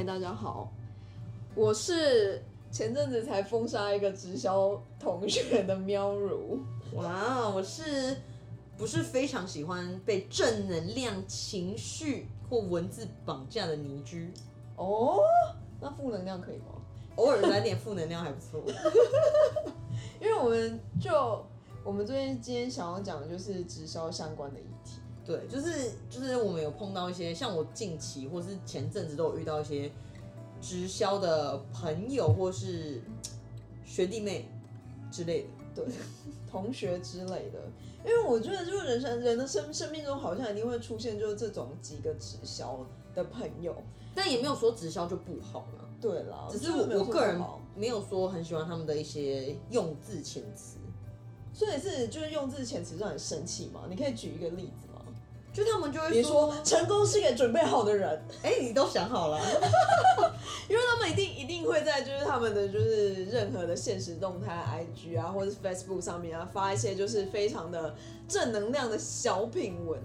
嗨，大家好，我是前阵子才封杀一个直销同学的喵如。哇，我是不是非常喜欢被正能量情绪或文字绑架的泥居？哦，那负能量可以吗？偶尔来点负能量还不错。因为我们就我们最近今天想要讲的就是直销相关的议题。对，就是就是我们有碰到一些，像我近期或是前阵子都有遇到一些直销的朋友或是学弟妹之类的。对，同学之类的，因为我觉得就是人生人的生生命中好像一定会出现就是这种几个直销的朋友，但也没有说直销就不好了。对啦，只是我我个人没有说很喜欢他们的一些用字遣词，所以是就是用字遣词让你生气嘛？你可以举一个例子吗？就他们就会别说成功是给准备好的人，哎，你都想好了，因为他们一定一定会在就是他们的就是任何的现实动态 IG 啊，或者是 Facebook 上面啊发一些就是非常的正能量的小品文，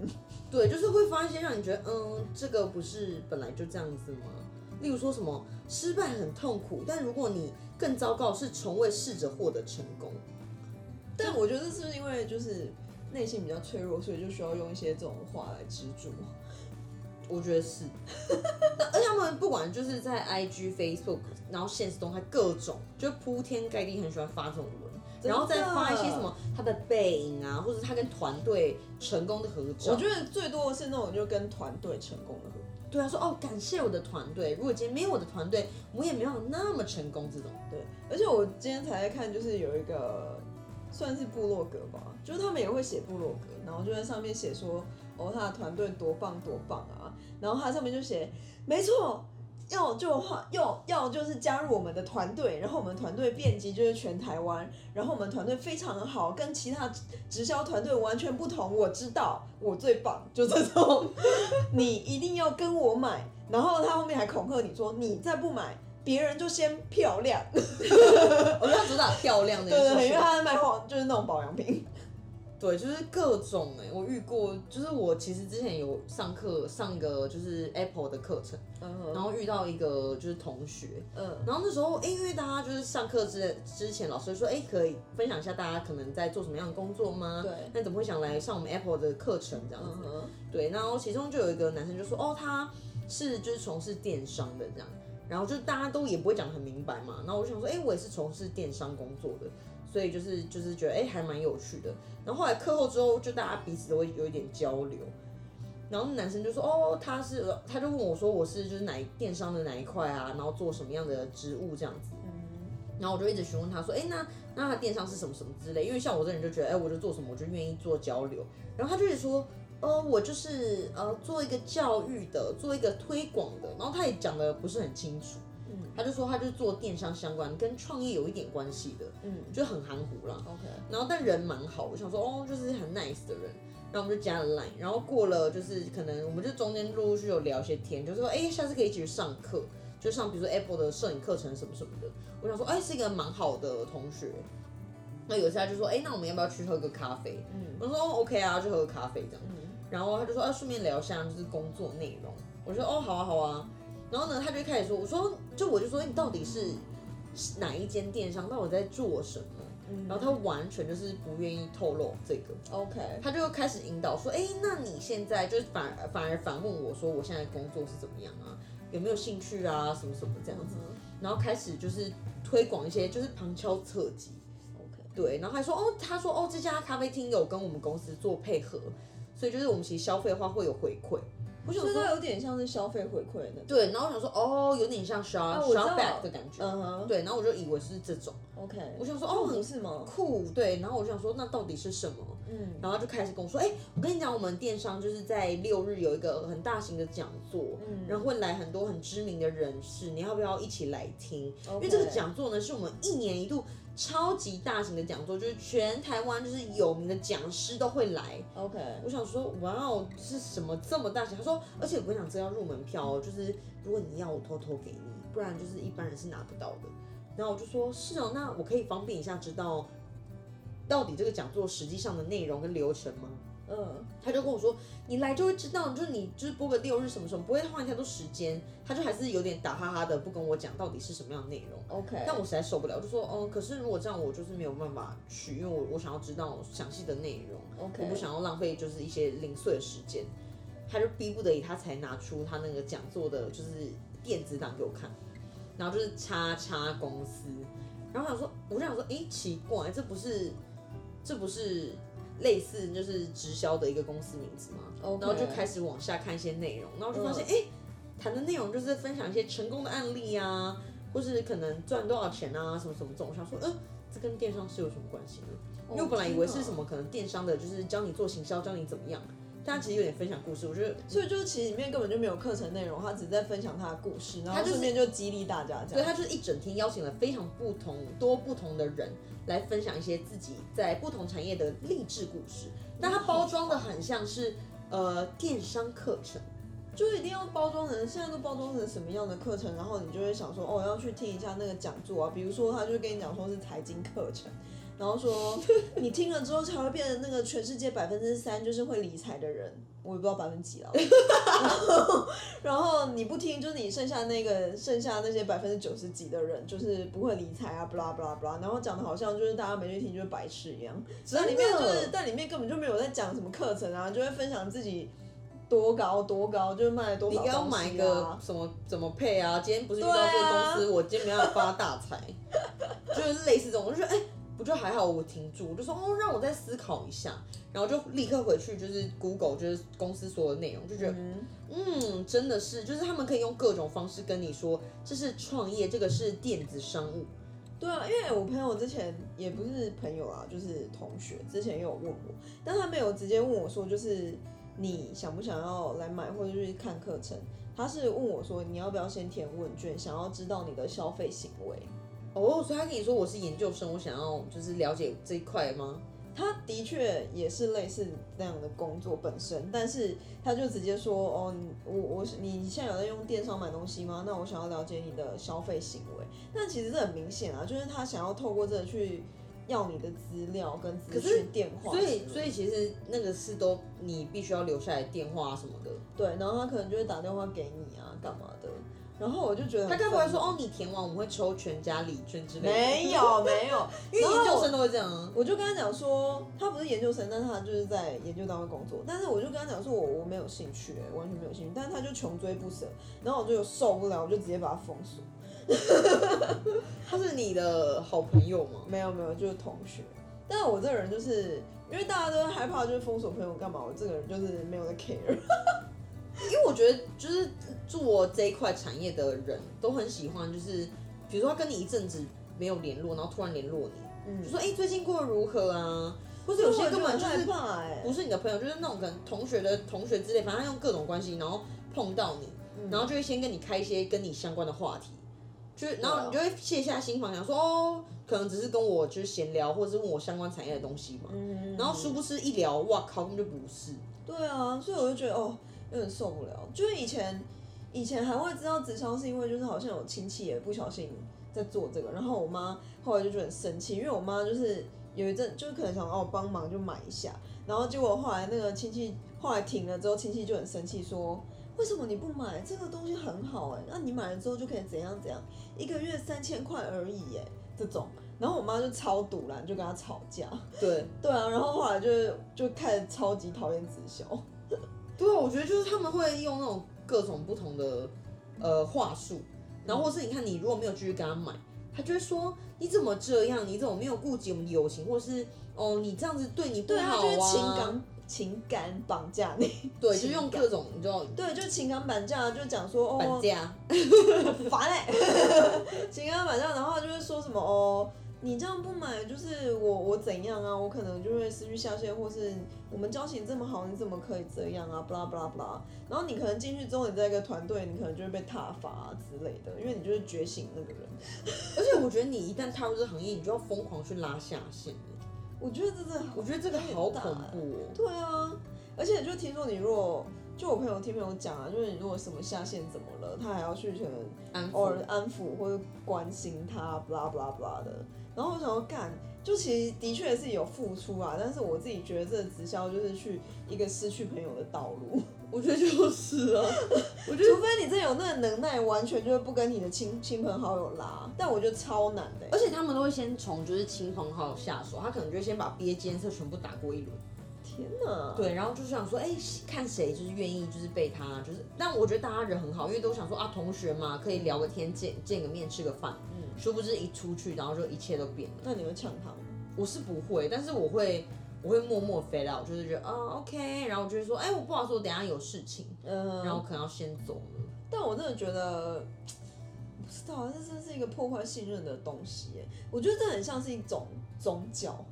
对，就是会发一些让你觉得嗯，这个不是本来就这样子吗？例如说什么失败很痛苦，但如果你更糟糕是从未试着获得成功，但我觉得是不是因为就是。内心比较脆弱，所以就需要用一些这种话来支柱。我觉得是，而且他们不管就是在 IG、Facebook，然后现实动态各种，就铺天盖地很喜欢发这种文，然后再发一些什么他的背影啊，或者他跟团队成功的合照。我觉得最多的是那种就跟团队成功的合照。对啊，说哦，感谢我的团队，如果今天没有我的团队，我也没有那么成功。这种对，而且我今天才在看，就是有一个。算是部落格吧，就是他们也会写部落格，然后就在上面写说，哦，他的团队多棒多棒啊，然后他上面就写，没错，要就话要要就是加入我们的团队，然后我们团队遍及就是全台湾，然后我们团队非常的好，跟其他直销团队完全不同，我知道我最棒，就这种，你一定要跟我买，然后他后面还恐吓你说，你再不买。别人就先漂亮，我要主打漂亮的，对对，因为他在卖化，就是那种保养品，对，就是各种哎，我遇过，就是我其实之前有上课上一个就是 Apple 的课程，然后遇到一个就是同学，嗯，然后那时候哎，因为大家就是上课之之前，老师说哎，可以分享一下大家可能在做什么样的工作吗？对，那怎么会想来上我们 Apple 的课程这样子？对，然后其中就有一个男生就说，哦，他是就是从事电商的这样。然后就大家都也不会讲得很明白嘛，然后我就想说，哎，我也是从事电商工作的，所以就是就是觉得哎还蛮有趣的。然后后来课后之后，就大家彼此都会有一点交流。然后男生就说，哦，他是，他就问我说，我是就是哪电商的哪一块啊？然后做什么样的职务这样子。然后我就一直询问他说，哎，那那他电商是什么什么之类？因为像我这人就觉得，哎，我就做什么我就愿意做交流。然后他就说。呃，我就是呃做一个教育的，做一个推广的，然后他也讲的不是很清楚，嗯，他就说他就是做电商相关，跟创业有一点关系的，嗯，就很含糊了，OK，然后但人蛮好，我想说哦，就是很 nice 的人，然后我们就加了 line，然后过了就是可能我们就中间陆陆续有聊一些天，就是说哎，下次可以一起去上课，就上比如说 Apple 的摄影课程什么什么的，我想说哎，是一个蛮好的同学，那有一次他就说哎，那我们要不要去喝个咖啡？嗯，我说 OK 啊，就喝个咖啡这样。然后他就说，啊，顺便聊一下就是工作内容。我说，哦，好啊，好啊。然后呢，他就开始说，我说，就我就说，你到底是哪一间电商？到底在做什么？然后他完全就是不愿意透露这个。OK，他就开始引导说，哎，那你现在就是反反而反问我说，我现在工作是怎么样啊？有没有兴趣啊？什么什么这样子？然后开始就是推广一些，就是旁敲侧击。OK，对。然后还说，哦，他说，哦，这家咖啡厅有跟我们公司做配合。所以就是我们其实消费的话会有回馈，我想说有点像是消费回馈的。对，然后我想说哦，有点像 shop shop back 的感觉。嗯哼。对，然后我就以为是这种。OK。我想说哦，是吗？酷。对，然后我就想说那到底是什么？嗯。然后就开始跟我说，哎，我跟你讲，我们电商就是在六日有一个很大型的讲座，嗯，然后会来很多很知名的人士，你要不要一起来听？因为这个讲座呢，是我们一年一度。超级大型的讲座，就是全台湾就是有名的讲师都会来。OK，我想说，哇哦，是什么这么大型？他说，而且我跟你讲，这要入门票哦，就是如果你要，我偷偷给你，不然就是一般人是拿不到的。然后我就说，是哦，那我可以方便一下知道，到底这个讲座实际上的内容跟流程吗？嗯，他就跟我说，你来就会知道，就是你就是播个六日什么什么，不会花太多时间。他就还是有点打哈哈的，不跟我讲到底是什么样的内容。OK，但我实在受不了，就说，哦，可是如果这样，我就是没有办法去，因为我我想要知道详细的内容。OK，我不想要浪费就是一些零碎的时间。他就逼不得已，他才拿出他那个讲座的，就是电子档给我看，然后就是叉叉公司，然后想说，我就想说，哎，奇怪，这不是，这不是类似就是直销的一个公司名字吗？然后就开始往下看一些内容，然后就发现，哎，谈的内容就是分享一些成功的案例啊，或是可能赚多少钱啊，什么什么这种。我想说，嗯，这跟电商是有什么关系呢？因为我本来以为是什么可能电商的，就是教你做行销，教你怎么样。他其实有点分享故事，我觉得，所以就是其实里面根本就没有课程内容，他只是在分享他的故事，然后顺便就激励大家这样。对，他就是一整天邀请了非常不同多不同的人来分享一些自己在不同产业的励志故事，但他包装的很像是呃电商课程，就一定要包装成现在都包装成什么样的课程，然后你就会想说哦要去听一下那个讲座啊，比如说他就跟你讲说是财经课程。然后说，你听了之后才会变成那个全世界百分之三就是会理财的人，我也不知道百分之几了。然后，然后你不听，就是你剩下那个剩下那些百分之九十几的人，就是不会理财啊，不啦不啦不啦。然后讲的好像就是大家没去听就是白痴一样。但里面就是，但里面根本就没有在讲什么课程啊，就会分享自己多高多高，就是卖多少你要买个什么怎么配啊？今天不是遇到这个公司，我今天没有发大财，就是类似这种，我就觉得哎。不就还好，我停住，我就说哦，让我再思考一下，然后就立刻回去，就是 Google，就是公司所有的内容，就觉得，嗯，真的是，就是他们可以用各种方式跟你说，这是创业，这个是电子商务。对啊，因为我朋友之前也不是朋友啊，就是同学，之前也有问我，但他没有直接问我说，就是你想不想要来买或者去看课程，他是问我说，你要不要先填问卷，想要知道你的消费行为。哦，所以他跟你说我是研究生，我想要就是了解这一块吗？他的确也是类似那样的工作本身，但是他就直接说，哦，我我是你现在有在用电商买东西吗？那我想要了解你的消费行为。那其实这很明显啊，就是他想要透过这个去要你的资料跟资讯电话。所以所以其实那个是都你必须要留下来电话什么的。对，然后他可能就会打电话给你啊，干嘛的？然后我就觉得他该不会说哦，你填完我们会抽全家礼券之类的？没有 没有，因为研究生都会这样啊。我就跟他讲说，他不是研究生，但是他就是在研究单位工作。但是我就跟他讲说，我我没有兴趣，完全没有兴趣。但是他就穷追不舍，然后我就受不了，我就直接把他封锁。他是你的好朋友吗？没有没有，就是同学。但是我这个人就是因为大家都害怕，就是封锁朋友干嘛？我这个人就是没有在 care。因为我觉得，就是做这一块产业的人都很喜欢，就是比如说他跟你一阵子没有联络，然后突然联络你，就说哎最近过得如何啊？或者有些根本就是不是你的朋友，就是那种可能同学的同学之类，反正他用各种关系，然后碰到你，然后就会先跟你开一些跟你相关的话题，就是然后你就会卸下心防，想说哦，可能只是跟我就是闲聊，或者是问我相关产业的东西嘛。然后殊不知一聊，哇靠，根本就不是。对啊，所以我就觉得哦。有点受不了，就是以前，以前还会知道直销是因为就是好像有亲戚也不小心在做这个，然后我妈后来就觉得很生气，因为我妈就是有一阵就是可能想哦帮忙就买一下，然后结果后来那个亲戚后来停了之后，亲戚就很生气说为什么你不买这个东西很好哎，那你买了之后就可以怎样怎样，一个月三千块而已哎这种，然后我妈就超堵了，就跟他吵架，对对啊，然后后来就就开始超级讨厌直销。对啊，我觉得就是他们会用那种各种不同的呃话术，然后或是你看你如果没有继续跟他买，他就会说你怎么这样，你怎么没有顾及我们友情，或是哦你这样子对你不好啊，情感情感绑架你，对，就用各种你知道，对，就情感绑架，就讲说哦，绑架，烦嘞，情感绑架，然后就是说什么哦。你这样不买，就是我我怎样啊？我可能就会失去下线，或是我们交情这么好，你怎么可以这样啊？不啦不啦不啦。然后你可能进去之后，你在一个团队，你可能就会被踏伐啊之类的，因为你就是觉醒那个人。而且我觉得你一旦踏入这个行业，你就要疯狂去拉下线。我觉得这的，我觉得这个好恐怖哦。对啊，而且就听说你如果。就我朋友听朋友讲啊，就是你如果什么下线怎么了，他还要去可能偶尔安抚或者关心他，blah blah blah 的。然后我想要干，就其实的确是有付出啊，但是我自己觉得这直销就是去一个失去朋友的道路。我觉得就是啊，我觉得除非你真有那个能耐，完全就是不跟你的亲亲朋好友拉，但我觉得超难的。而且他们都会先从就是亲朋好友下手，他可能就先把毕业监测全部打过一轮。天哪！对，然后就是想说，哎，看谁就是愿意就是被他就是，但我觉得大家人很好，因为都想说啊，同学嘛，可以聊个天，见见个面，吃个饭。嗯。殊不知一出去，然后就一切都变了。那你会抢他吗？我是不会，但是我会。我会默默飞到，就是觉得啊，OK，然后我就会说，哎，我不好说，我等下有事情，嗯，然后可能要先走了。但我真的觉得，不知道，这真是一个破坏信任的东西。我觉得这很像是一种宗教。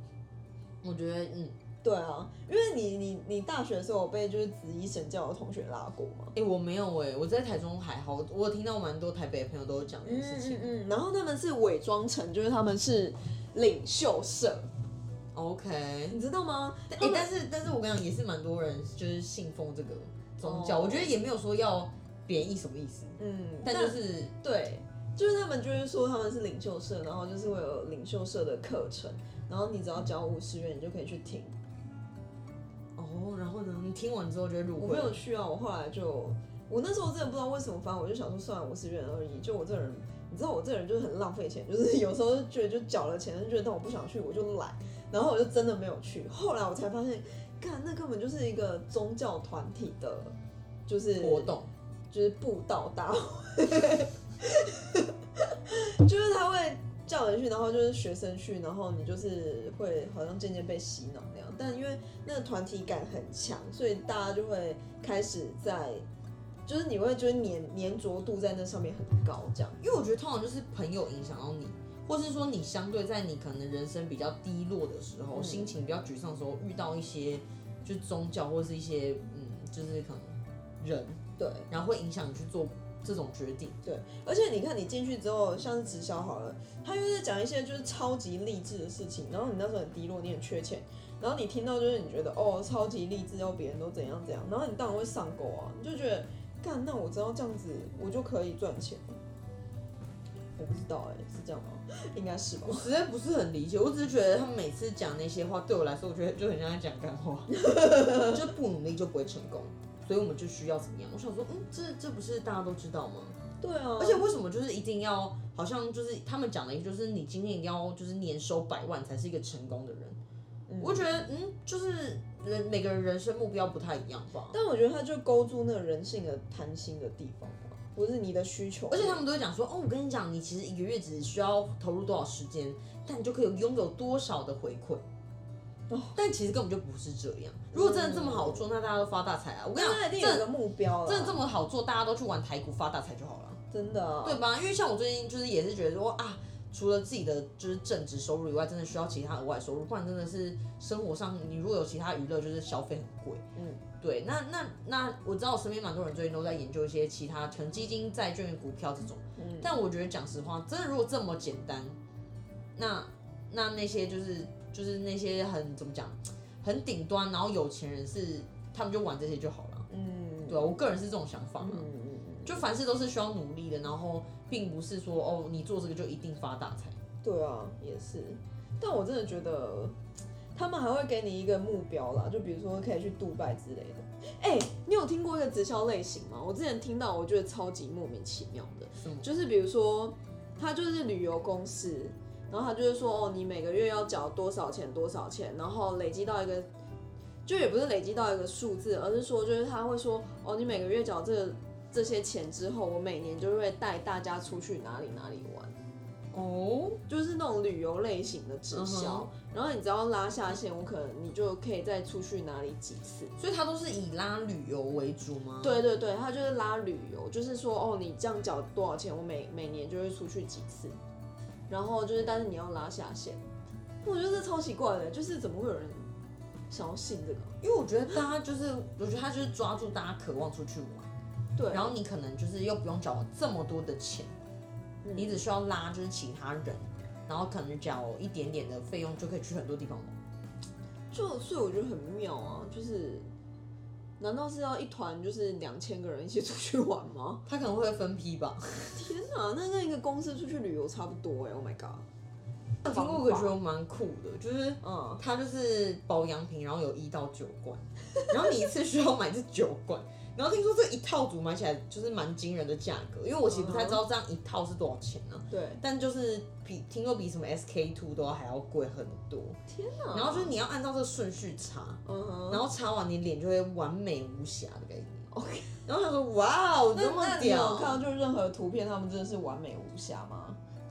我觉得，嗯，对啊，因为你你你大学的时候被就是紫衣神教的同学拉过吗？哎，我没有哎，我在台中还好，我听到蛮多台北的朋友都有讲这件事情。嗯嗯，然后他们是伪装成就是他们是领袖社。OK，你知道吗？哎，但是但是我跟你讲，也是蛮多人就是信奉这个宗教，我觉得也没有说要贬义什么意思。嗯，但就是对，就是他们就是说他们是领袖社，然后就是会有领袖社的课程，然后你只要交五十元，你就可以去听。哦，然后呢？你听完之后就入会？我没有去啊，我后来就我那时候真的不知道为什么，反正我就想说算了，五十元而已。就我这人，你知道我这人就是很浪费钱，就是 有时候觉得就缴了钱，就觉得但我不想去，我就懒。然后我就真的没有去，后来我才发现，看那根本就是一个宗教团体的，就是活动，就是布道大会，就是他会叫人去，然后就是学生去，然后你就是会好像渐渐被洗脑那样。但因为那个团体感很强，所以大家就会开始在，就是你会觉得粘粘着度在那上面很高，这样。因为我觉得通常就是朋友影响到你。或是说，你相对在你可能人生比较低落的时候，心情比较沮丧的时候，遇到一些就宗教或是一些嗯，就是可能人对，然后会影响你去做这种决定。对，而且你看你进去之后，像是直销好了，他又是讲一些就是超级励志的事情，然后你那时候很低落，你很缺钱，然后你听到就是你觉得哦，超级励志，要别人都怎样怎样，然后你当然会上钩啊，你就觉得干，那我知道这样子我就可以赚钱。我不知道哎，是这样吗？应该是吧。我实在不是很理解，我只是觉得他们每次讲那些话，对我来说，我觉得就很像在讲干话。就不努力就不会成功，所以我们就需要怎么样？我想说，嗯，这这不是大家都知道吗？对啊。而且为什么就是一定要，好像就是他们讲的，就是你今天要就是年收百万才是一个成功的人。我觉得，嗯，就是人每个人人生目标不太一样吧。但我觉得他就勾住那个人性的贪心的地方。不是你的需求，而且他们都会讲说，哦，我跟你讲，你其实一个月只需要投入多少时间，但你就可以拥有多少的回馈。哦，但其实根本就不是这样。如果真的这么好做，那大家都发大财啊！我跟你讲，一定有个目标，真的这么好做，大家都去玩台股发大财就好了。真的，对吧？因为像我最近就是也是觉得说啊。除了自己的就是正职收入以外，真的需要其他额外收入，不然真的是生活上你如果有其他娱乐，就是消费很贵。嗯，对，那那那我知道我身边蛮多人最近都在研究一些其他，可能基金、债券、股票这种。嗯，但我觉得讲实话，真的如果这么简单，那那那些就是就是那些很怎么讲，很顶端，然后有钱人是他们就玩这些就好了。嗯，对我个人是这种想法。嗯嗯嗯，就凡事都是需要努力的，然后。并不是说哦，你做这个就一定发大财。对啊，也是。但我真的觉得，他们还会给你一个目标啦，就比如说可以去杜拜之类的。哎，你有听过一个直销类型吗？我之前听到，我觉得超级莫名其妙的。就是比如说，他就是旅游公司，然后他就是说，哦，你每个月要缴多少钱，多少钱，然后累积到一个，就也不是累积到一个数字，而是说，就是他会说，哦，你每个月缴这。这些钱之后，我每年就会带大家出去哪里哪里玩，哦，就是那种旅游类型的直销。然后你只要拉下线，我可能你就可以再出去哪里几次。所以它都是以拉旅游为主吗？对对对，它就是拉旅游，就是说哦，你这样缴多少钱，我每每年就会出去几次。然后就是，但是你要拉下线，我觉得这超奇怪的，就是怎么会有人想要信这个？因为我觉得大家就是，我觉得他就是抓住大家渴望出去玩。对，然后你可能就是又不用缴这么多的钱，你只需要拉就是其他人，然后可能缴一点点的费用就可以去很多地方玩。就所以我觉得很妙啊，就是难道是要一团就是两千个人一起出去玩吗？他可能会分批吧。天哪，那跟一个公司出去旅游差不多哎！Oh my god！我听过一个觉得蛮酷的，就是嗯，它就是保养品，然后有一到九罐，然后你一次需要买这九罐，然后听说这一套组买起来就是蛮惊人的价格，因为我其实不太知道这样一套是多少钱呢、对，但就是比听说比什么 SK two 都还要贵很多，天哪，然后就是你要按照这个顺序擦，然后擦完你脸就会完美无瑕的概念。OK，然后他说哇哦，这么屌！看到就是任何图片，他们真的是完美无瑕吗？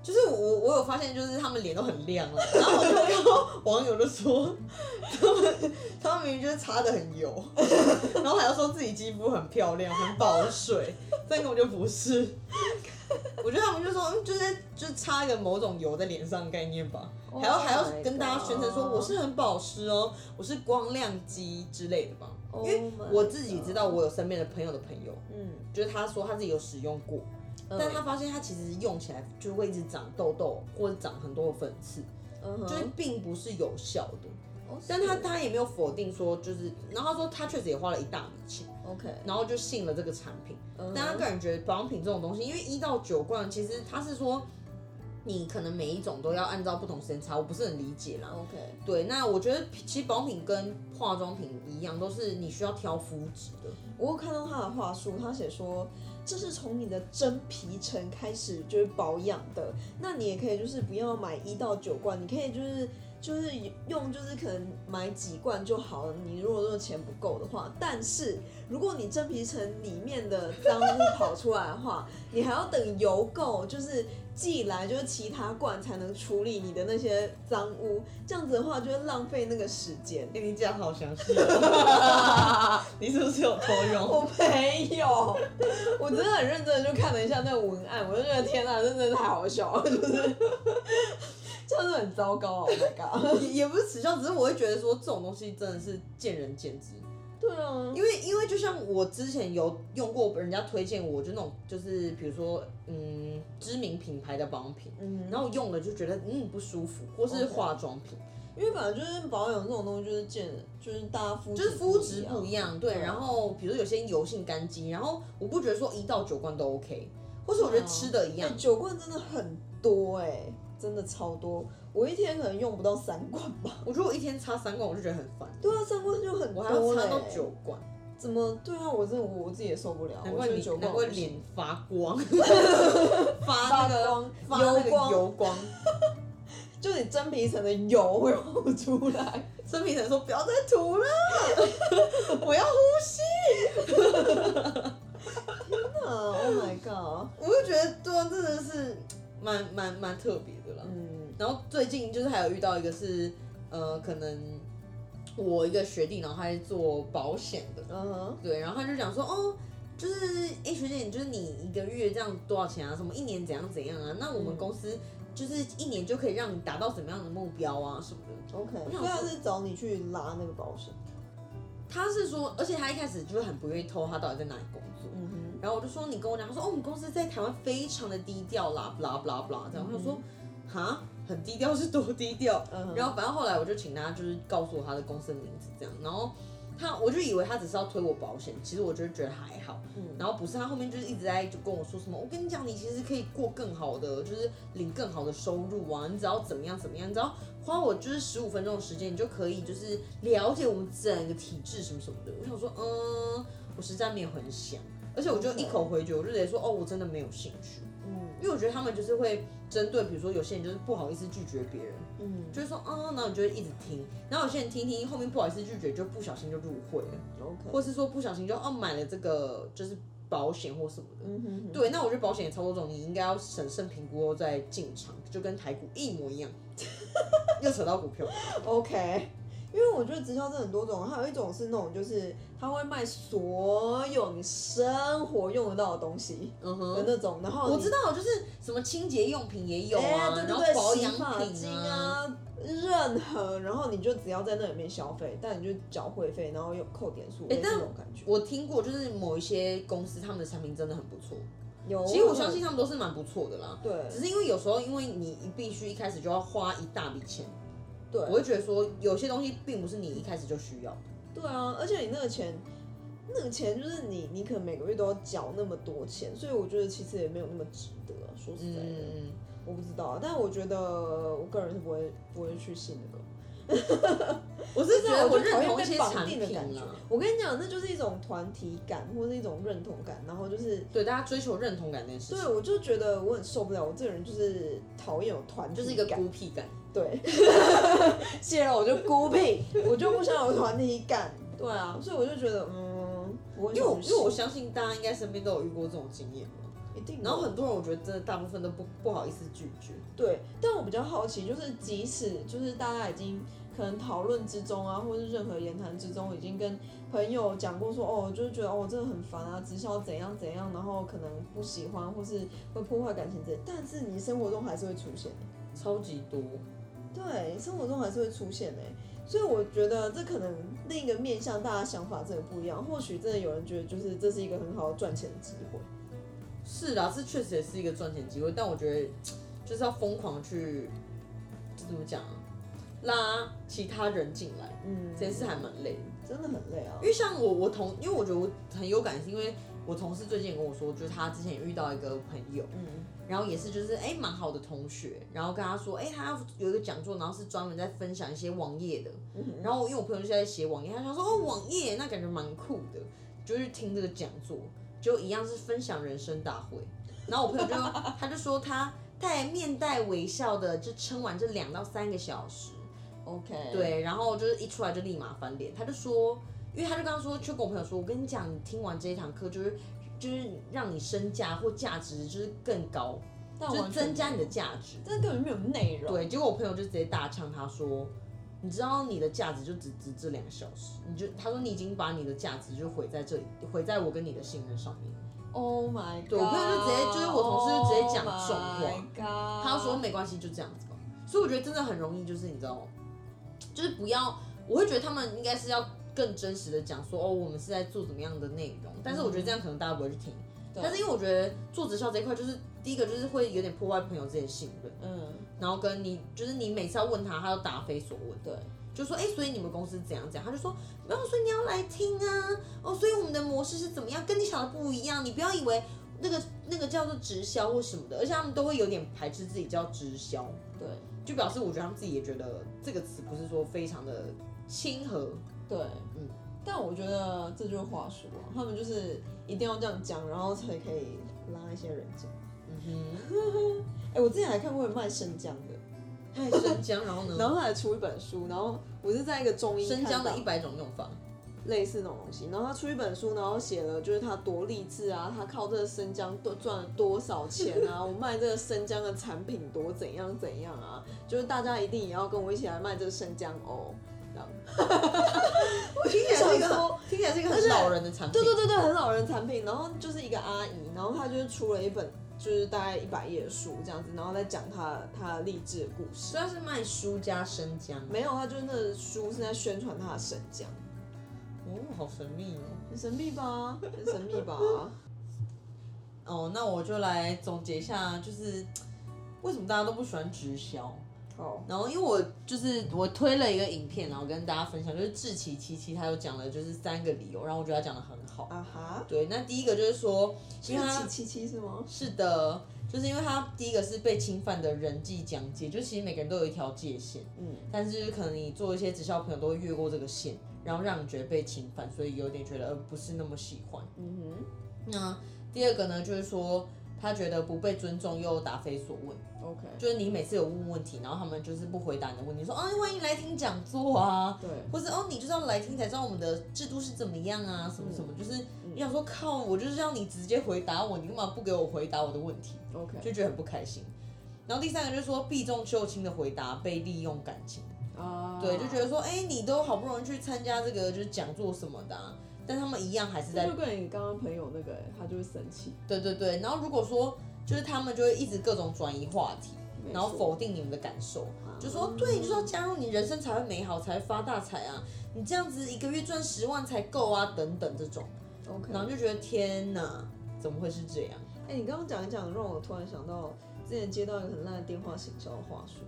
就是我我有发现，就是他们脸都很亮啊，然后我就看到网友就说，他们他们明明就是擦的很油，然后还要说自己肌肤很漂亮、很保水，这根本就不是。我觉得他们就说，嗯，就是就是擦一个某种油在脸上概念吧，还要 Oh 还要跟大家宣称说我是很保湿哦，我是光亮肌之类的吧。因为 Oh 我自己知道，我有身边的朋友的朋友，嗯，就是他说他自己有使用过，但他发现他其实用起来就会一直长痘痘或者长很多的粉刺，嗯，就是并不是有效的。哦但他是他也没有否定说就是，然后他说他确实也花了一大笔钱，OK，然后就信了这个产品。嗯但他个人觉得保养品这种东西，因为一到九罐，其实他是说你可能每一种都要按照不同时间擦，我不是很理解啦。OK，对，那我觉得其实保养品跟化妆品一样，都是你需要挑肤质的。我有看到他的话术，他写说这是从你的真皮层开始就是保养的，那你也可以就是不要买一到九罐，你可以就是就是用就是可能买几罐就好了。你如果说钱不够的话，但是如果你真皮层里面的脏污跑出来的话，你还要等油垢，就是寄来就是其他罐才能处理你的那些脏污，这样子的话就会浪费那个时间。跟你讲好详细、哦，你是不是有偷用？我没有，我真的很认真的就看了一下那个文案，我就觉得天哪，真的太好笑了，就是这样是很糟糕啊！Oh my god！也也不是耻笑，只是我会觉得说这种东西真的是见仁见智。对啊，因为因为就像我之前有用过人家推荐我，就那种就是比如说嗯知名品牌的保养品，嗯，然后用了就觉得嗯不舒服，或是化妆品，因为本来就是保养这种东西，就是见就是大家肤就是肤质不不一样，对。然后比如说有些油性干肌，然后我不觉得说一到九罐都 OK，或是我觉得吃的一样。哎，，九罐真的很多哎、真的超多，我一天可能用不到三罐吧。我觉得我一天擦三罐我就觉得很烦，对啊，三罐就很多我还要擦到九罐，怎么？对啊，我真的我我自己也受不了。难怪你我觉得九罐难怪脸 发光，发那个发光油光油光。就你真皮层的油会冒出来。真皮层说：“不要再涂了，我要呼吸。啊，Oh my god！” 我就觉得，对啊，真的是蛮蛮蛮特别的啦。嗯然后最近就是还有遇到一个是，呃，可能我一个学弟，然后他是做保险的，嗯哼，对，然后他就讲说，哦，就是哎、学姐，就是你一个月这样多少钱啊？什么一年怎样怎样啊？那我们嗯公司就是一年就可以让你达到什么样的目标啊什么的。OK，我想所以他是找你去拉那个保险。他是说，而且他一开始就是很不愿意透他到底在哪里工作。嗯哼，然后我就说你跟我讲，他说哦，我们公司在台湾非常的低调啦，blah blah blah 这样。我就说，哈，很低调是多低调？嗯然后反正后来我就请他就是告诉我他的公司的名字这样，然后他我就以为他只是要推我保险，其实我就觉得还好。嗯然后不是他后面就是一直在就跟我说什么，我跟你讲，你其实可以过更好的，就是领更好的收入啊，你只要怎么样怎么样，你只要花我就是十五分钟的时间，你就可以就是了解我们整个体制什么什么的。我想说，嗯，我实在没有很想，而且我就一口回绝，我就直接说，哦，我真的没有兴趣，嗯。因为我觉得他们就是会针对，比如说有些人就是不好意思拒绝别人，嗯。就是说，啊，然后你就会一直听，然后有些人听听后面不好意思拒绝，就不小心就入会了，，OK，或是说不小心就哦买了这个就是保险或什么的。嗯哼哼，对，那我觉得保险也超多种，你应该要审慎评估后再进场，就跟台股一模一样。又扯到股票，OK，因为我觉得直销真的很多种，还有一种是那种就是他会卖所有你生活用得到的东西的嗯哼，那种，然后我知道，就是什么清洁用品也有哎、啊，对对对，然后保洗发养品精啊，任何，然后你就只要在那里面消费，但你就缴会费，然后又扣点数，类似哎但这种感觉。我听过，就是某一些公司他们的产品真的很不错，有啊，其实我相信他们都是蛮不错的啦。对。只是因为有时候，因为你必须一开始就要花一大笔钱，对我会觉得说有些东西并不是你一开始就需要的。对啊，而且你那个钱，那个钱就是你你可能每个月都要缴那么多钱，所以我觉得其实也没有那么值得啊。说实在的，嗯，我不知道，但我觉得我个人是不会不会去信那个。我是觉得我认同一些产品定的感觉。。我跟你讲，那就是一种团体感，或是一种认同感，然后就是。对，大家追求认同感这件事情，对，我就觉得我很受不了，我这个人就是讨厌有团体就是一个感孤僻感。对，谢了我就孤僻，我就不想有团体感。对啊，所以我就觉得，嗯，因为我因为我相信大家应该身边都有遇过这种经验嘛。一定，然后很多人我觉得真的大部分都不不好意思拒绝。对，但我比较好奇，就是即使就是大家已经可能讨论之中啊，或是任何言谈之中，已经跟朋友讲过说，哦，就是觉得哦，真的很烦啊，直销怎样怎样，然后可能不喜欢或是会破坏感情之类，但是你生活中还是会出现的，超级多，对，生活中还是会出现的。所以我觉得这可能另一个面向，大家想法真的不一样。或许真的有人觉得，就是这是一个很好的赚钱的机会。是啦，这确实也是一个赚钱机会，但我觉得 就是要疯狂地去，这怎么讲啊？拉其他人进来，嗯，这件事还蛮累的。真的很累啊因。为像我，我同，因为我觉得我很有感，是因为我同事最近也跟我说，就是他之前也遇到一个朋友，嗯。然后也是就是哎蛮好的同学，然后跟他说，哎他要有一个讲座，然后是专门在分享一些网页的，嗯然后因为我朋友就在写网页，他想说哦网页那感觉蛮酷的，就去听这个讲座，就一样是分享人生大会，然后我朋友就 他就说他带面带微笑的就撑完这两到三个小时，，OK，，对，然后就是一出来就立马翻脸，他就说，因为他就刚刚说，就跟我朋友说，我跟你讲，你听完这一堂课就是就是让你身价或价值就是更高，就增加你的价值。但根本没有内容。对，结果我朋友就直接大呛他说，你知道你的价值就只值这两个小时，你就他说你已经把你的价值就毁在这里，毁在我跟你的信任上面。Oh my god！对我朋友就直接就是我同事就直接讲重话 Oh my god！他就说没关系，就这样子吧。所以我觉得真的很容易，就是你知道，就是不要，我会觉得他们应该是要更真实的讲说，哦，我们是在做怎么样的内容。但是我觉得这样可能大家不会去听。但是因为我觉得做直销这一块，就是第一个就是会有点破坏朋友之间的信任，嗯，然后跟你就是你每次要问他，他都答非所问。对，就说哎、所以你们公司怎样怎样，他就说没有，所以你要来听啊，哦，所以我们的模式是怎么样，跟你想的不一样，你不要以为那个那个叫做直销或什么的，而且他们都会有点排斥自己叫直销，对，就表示我觉得他们自己也觉得这个词不是说非常的亲和，对，嗯。但我觉得这就是话术啊，他们就是一定要这样讲，然后才可以拉一些人进。来。嗯哼，哎、我之前还看过有卖生姜的，卖生姜，然后呢，然后他还出一本书，然后我是在一个中医生姜的一百种用法，类似那种东西，然后他出一本书，然后写了就是他多励志啊，他靠这个生姜多赚了多少钱啊，我卖这个生姜的产品多怎样怎样啊，就是大家一定也要跟我一起来卖这个生姜哦，听起来是一个说听起来是一个很老人的产品，对对对对，很老人产品，然后就是一个阿姨，然后她就是出了一本就是大概一百页的书这样子，然后在讲她她励志的故事。虽然是卖书加生姜，没有，她就是那个书是在宣传她的生姜，哦，好神秘哦。很神秘吧？很神秘吧？哦，那我就来总结一下，就是为什么大家都不喜欢直销。好，然后因为我就是我推了一个影片，然后跟大家分享，就是志奇七七他有讲了就是三个理由，然后我觉得他讲的很好。啊哈，对，那第一个就是说，因为他七七七是吗？是的，就是因为他第一个是被侵犯的人际疆界，就其实每个人都有一条界限，嗯，但是可能你做一些直销朋友都会越过这个线，然后让你觉得被侵犯，所以有点觉得呃不是那么喜欢。嗯哼那第二个呢，就是说他觉得不被尊重又答非所问，，OK，就是你每次有问问题，然后他们就是不回答你的问题，说啊欢迎来听讲座啊，对，或者哦你就是要来听才知道我们的制度是怎么样啊，什么什么，就是你想说靠，我就是要你直接回答我，你干嘛不给我回答我的问题？OK，就觉得很不开心。然后第三个就是说避重就轻的回答被利用感情，啊，对，就觉得说哎你都好不容易去参加这个就是讲座什么的啊、但他们一样还是在这就跟你刚刚朋友那个、欸，他就会生气，对对对，然后如果说就是他们就会一直各种转移话题，然后否定你们的感受，就说对，你就是要加入，你人生才会美好，才会发大财啊！你这样子一个月赚十万才够啊，等等这种，OK，然后就觉得天哪，怎么会是这样？哎、你刚刚讲一讲，让我突然想到之前接到一个很烂的电话行销的话术，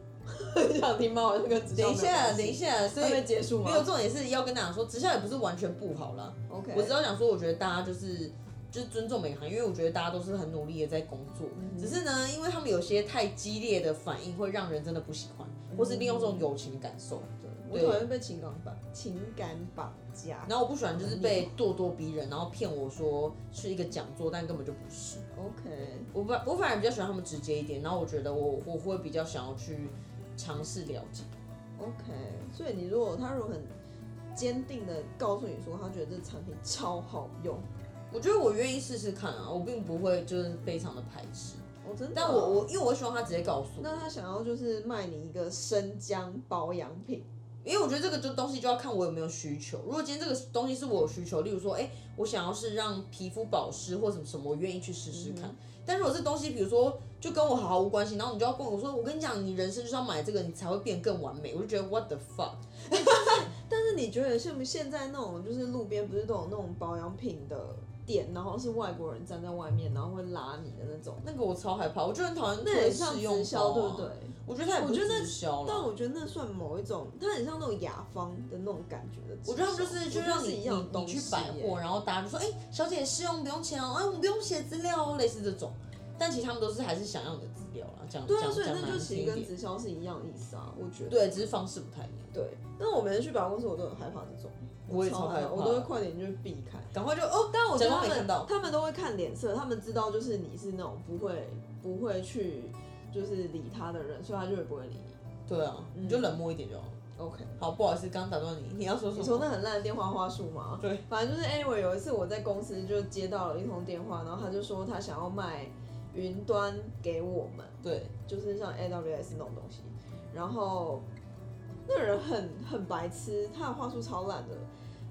很 想听吗？我那个直等一下，等一下，下，所以没结束吗没有重点是要跟大家说，直销也不是完全不好啦。？OK，我只要讲说，我觉得大家就是就是尊重每个行业，因为我觉得大家都是很努力的在工作，只是呢，因为他们有些太激烈的反应会让人真的不喜欢，或是利用这种友情的感受。我讨厌被情感绑情感绑架，然后我不喜欢就是被咄咄逼人，然后骗我说是一个讲座，但根本就不是。OK，我反我反而比较喜欢他们直接一点，然后我觉得我我会比较想要去尝试了解。OK，所以你如果他如果很坚定的告诉你说他觉得这产品超好用，我觉得我愿意试试看啊，我并不会就是非常的排斥。我真的，但我我因为我希望他直接告诉我，那他想要就是卖你一个生姜保养品，因为我觉得这个就东西就要看我有没有需求。如果今天这个东西是我有需求，例如说，哎、我想要是让皮肤保湿或什么什么，我愿意去试试看。但如果这东西，比如说就跟我毫无关系，然后你就要跟我说，我跟你讲，你人生就是要买这个，你才会变更完美，我就觉得 what the fuck。但是你觉得像现在那种就是路边不是都有那种保养品的店，然后是外国人站在外面，然后会拉你的那种，那个我超害怕，我就很讨厌那很像试用直销，对不对？我觉得他也不是得直销了。但我觉得那算某一种，它很像那种雅芳的那种感觉的直销。我觉得他们就是就我觉得是一样的东你你去百货，然后大家就说，哎、小姐试用不用钱哦，哎、我们不用写资料哦，类似这种。但其实他们都是还是想要你的资料啦，讲对啊，所以那就其实。跟直销是一样的意思啊，我觉得。对，只是方式不太一样。对，但是我每次去百货公司，我都很害怕这种，我也超害怕我都会快点就避开。赶快就哦，但我觉得他们。他们都会看脸色，他们知道就是你是那种不会不会去就是理他的人，所以他就会不会理你。对啊，你就冷漠一点就好。OK，好，不好意思，刚打断你，你要说什么？你说那很烂的电话话术吗？对，反正就是 anyway，有一次我在公司就接到了一通电话，然后他就说他想要卖云端给我们，对，就是像 AWS 那种东西，然后那个人很很白痴，他的话术超烂的，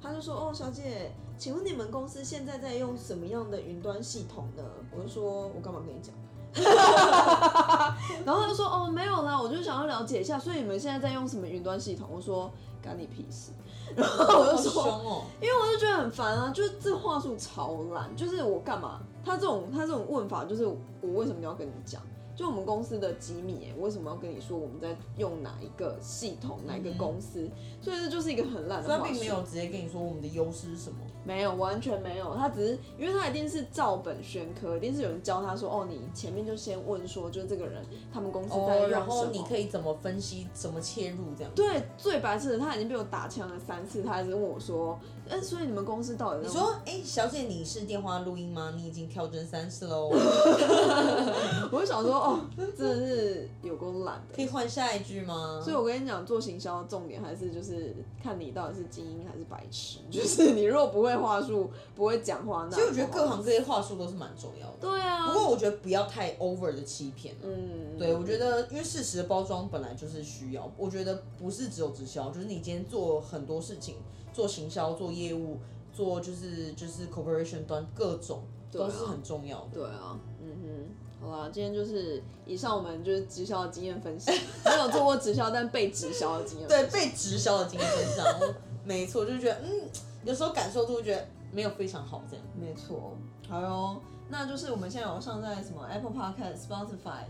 他就说：“哦，小姐，请问你们公司现在在用什么样的云端系统呢？”我就说：“我干嘛跟你讲？” 然后他就说：“哦，没有啦，我就想要了解一下，所以你们现在在用什么云端系统？”我说：“干你屁事！” 然后我就说：“哦。因为我就觉得很烦啊，就是这话术超烂，就是我干嘛？他这种他这种问法，就是我为什么要跟你讲？就我们公司的机密、欸，我为什么要跟你说我们在用哪一个系统、哪一个公司？所以这就是一个很烂的他并没有直接跟你说我们的优势是什么。没有，完全没有。他只是因为他一定是照本宣科，一定是有人教他说，哦，你前面就先问说，就是这个人他们公司在用哦，什么，然后你可以怎么分析，怎么切入这样。对最白痴的，他已经被我打枪了三次，他还是问我说，哎、所以你们公司到底在你说，哎、小姐，你是电话录音吗？你已经跳针三次喽，我就想说，哦，真的是有够懒的。可以换下一句吗？所以我跟你讲，做行销的重点还是就是看你到底是精英还是白痴。就是你如果不会话术，不会讲话，那其实我觉得各行各业话术都是蛮重要的。对啊。不过我觉得不要太 over 的欺骗。嗯，对，我觉得因为事实的包装本来就是需要，我觉得不是只有直销，就是你今天做很多事情，做行销、做业务、做就是就是 corporation 端各种都是很重要的。对啊，嗯哼，好啦，今天就是以上我们就是直销的经验分享，没有做过直销，但被直销的经验对，被直销的经验分享，没错，就是觉得嗯，有时候感受度觉得没有非常好这样。没错，好哟，那就是我们现在有上在什么 Apple Podcast、Spotify、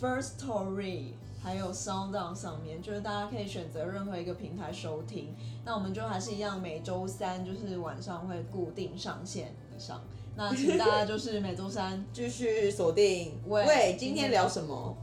First Story，还有 Sound On 上面，就是大家可以选择任何一个平台收听。那我们就还是一样，每周三就是晚上会固定上线以上。那请大家就是每周三继续锁定，喂喂，今天聊什么？